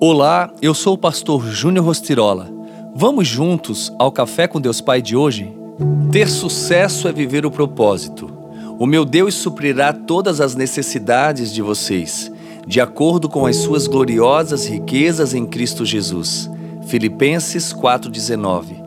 Olá, eu sou o pastor Júnior Rostirola. Vamos juntos ao Café com Deus Pai de hoje? Ter sucesso é viver o propósito. O meu Deus suprirá todas as necessidades de vocês, de acordo com as suas gloriosas riquezas em Cristo Jesus. Filipenses 4,19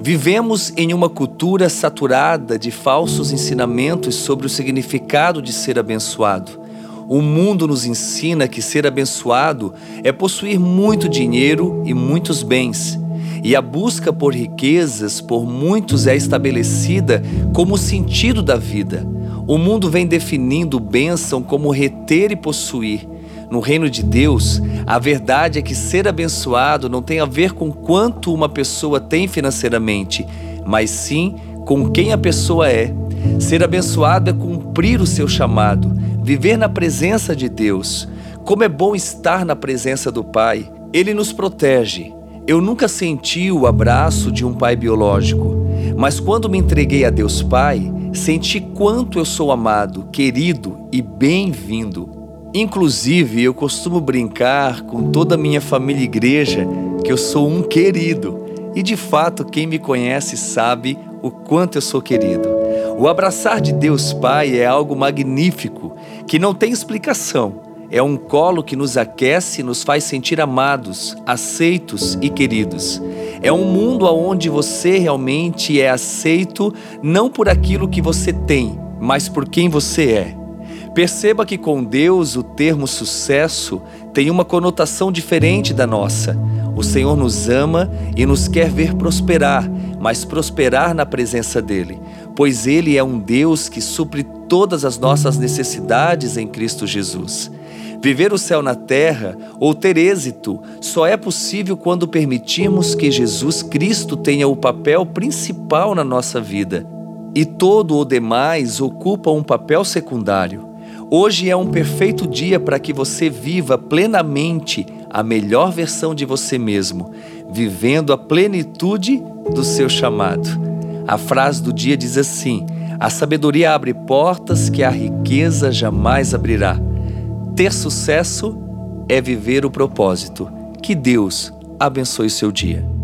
Vivemos em uma cultura saturada de falsos ensinamentos sobre o significado de ser abençoado. O mundo nos ensina que ser abençoado é possuir muito dinheiro e muitos bens. E a busca por riquezas por muitos é estabelecida como o sentido da vida. O mundo vem definindo bênção como reter e possuir. No reino de Deus, a verdade é que ser abençoado não tem a ver com quanto uma pessoa tem financeiramente, mas sim com quem a pessoa é. Ser abençoado é cumprir o seu chamado, viver na presença de Deus. Como é bom estar na presença do Pai. Ele nos protege. Eu nunca senti o abraço de um pai biológico, mas quando me entreguei a Deus Pai, senti quanto eu sou amado, querido e bem-vindo. Inclusive, eu costumo brincar com toda a minha família igreja que eu sou um querido. E de fato, quem me conhece sabe o quanto eu sou querido. O abraçar de Deus Pai é algo magnífico que não tem explicação. É um colo que nos aquece e nos faz sentir amados, aceitos e queridos. É um mundo onde você realmente é aceito não por aquilo que você tem, mas por quem você é. Perceba que com Deus o termo sucesso tem uma conotação diferente da nossa. O Senhor nos ama e nos quer ver prosperar, mas prosperar na presença dEle, pois Ele é um Deus que supre todas as nossas necessidades em Cristo Jesus. Viver o céu na terra ou ter êxito só é possível quando permitirmos que Jesus Cristo tenha o papel principal na nossa vida. E todo o demais ocupa um papel secundário. Hoje é um perfeito dia para que você viva plenamente a melhor versão de você mesmo, vivendo a plenitude do seu chamado. A frase do dia diz assim: A sabedoria abre portas que a riqueza jamais abrirá. Ter sucesso é viver o propósito. Que Deus abençoe seu dia.